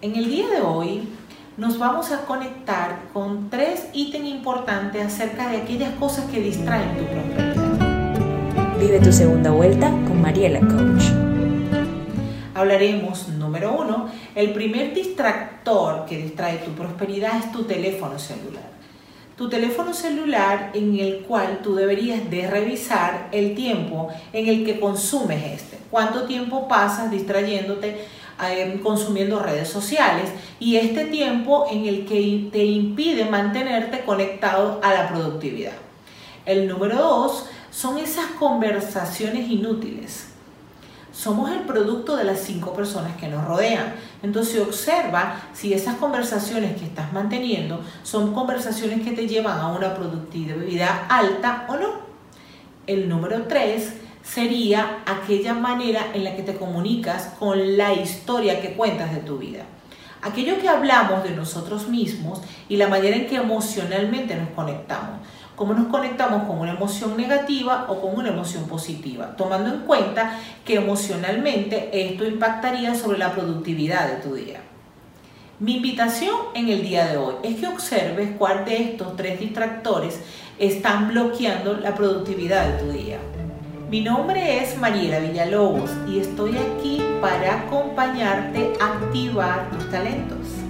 En el día de hoy nos vamos a conectar con tres ítems importantes acerca de aquellas cosas que distraen tu prosperidad. Vive tu segunda vuelta con Mariela Coach. Hablaremos, número uno, el primer distractor que distrae tu prosperidad es tu teléfono celular tu teléfono celular en el cual tú deberías de revisar el tiempo en el que consumes este. Cuánto tiempo pasas distrayéndote, eh, consumiendo redes sociales y este tiempo en el que te impide mantenerte conectado a la productividad. El número dos son esas conversaciones inútiles somos el producto de las cinco personas que nos rodean. Entonces observa si esas conversaciones que estás manteniendo son conversaciones que te llevan a una productividad alta o no. El número tres sería aquella manera en la que te comunicas con la historia que cuentas de tu vida. Aquello que hablamos de nosotros mismos y la manera en que emocionalmente nos conectamos cómo nos conectamos con una emoción negativa o con una emoción positiva, tomando en cuenta que emocionalmente esto impactaría sobre la productividad de tu día. Mi invitación en el día de hoy es que observes cuál de estos tres distractores están bloqueando la productividad de tu día. Mi nombre es Mariela Villalobos y estoy aquí para acompañarte a activar tus talentos.